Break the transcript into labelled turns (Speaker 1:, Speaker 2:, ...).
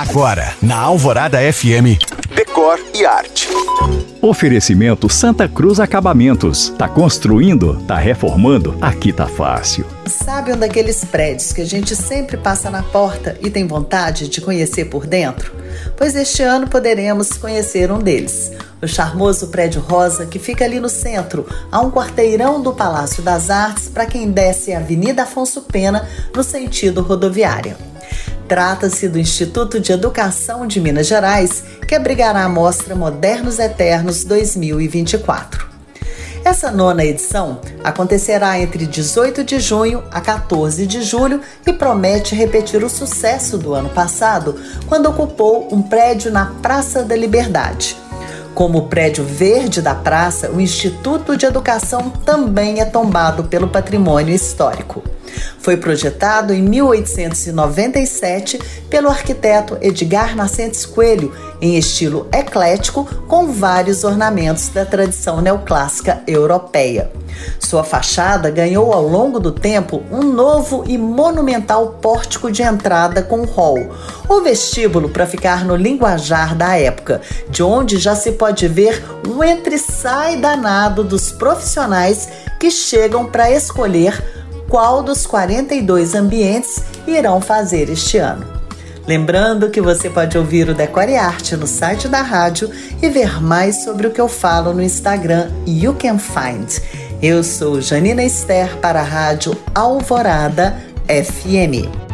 Speaker 1: Agora, na Alvorada FM, Decor e Arte.
Speaker 2: Oferecimento Santa Cruz Acabamentos. Tá construindo? Tá reformando? Aqui tá fácil.
Speaker 3: Sabe um daqueles prédios que a gente sempre passa na porta e tem vontade de conhecer por dentro? Pois este ano poderemos conhecer um deles. O charmoso prédio rosa que fica ali no centro, a um quarteirão do Palácio das Artes, para quem desce a Avenida Afonso Pena no sentido rodoviário. Trata-se do Instituto de Educação de Minas Gerais, que abrigará a mostra Modernos Eternos 2024. Essa nona edição acontecerá entre 18 de junho a 14 de julho e promete repetir o sucesso do ano passado, quando ocupou um prédio na Praça da Liberdade. Como o prédio verde da praça, o Instituto de Educação também é tombado pelo patrimônio histórico. Foi projetado em 1897 pelo arquiteto Edgar Nascentes Coelho, em estilo eclético, com vários ornamentos da tradição neoclássica europeia. Sua fachada ganhou ao longo do tempo um novo e monumental pórtico de entrada com hall, o vestíbulo para ficar no linguajar da época, de onde já se pode ver o entre-sai danado dos profissionais que chegam para escolher qual dos 42 ambientes irão fazer este ano. Lembrando que você pode ouvir o Decore Arte no site da rádio e ver mais sobre o que eu falo no Instagram You Can Find. Eu sou Janina Esther para a Rádio Alvorada FM.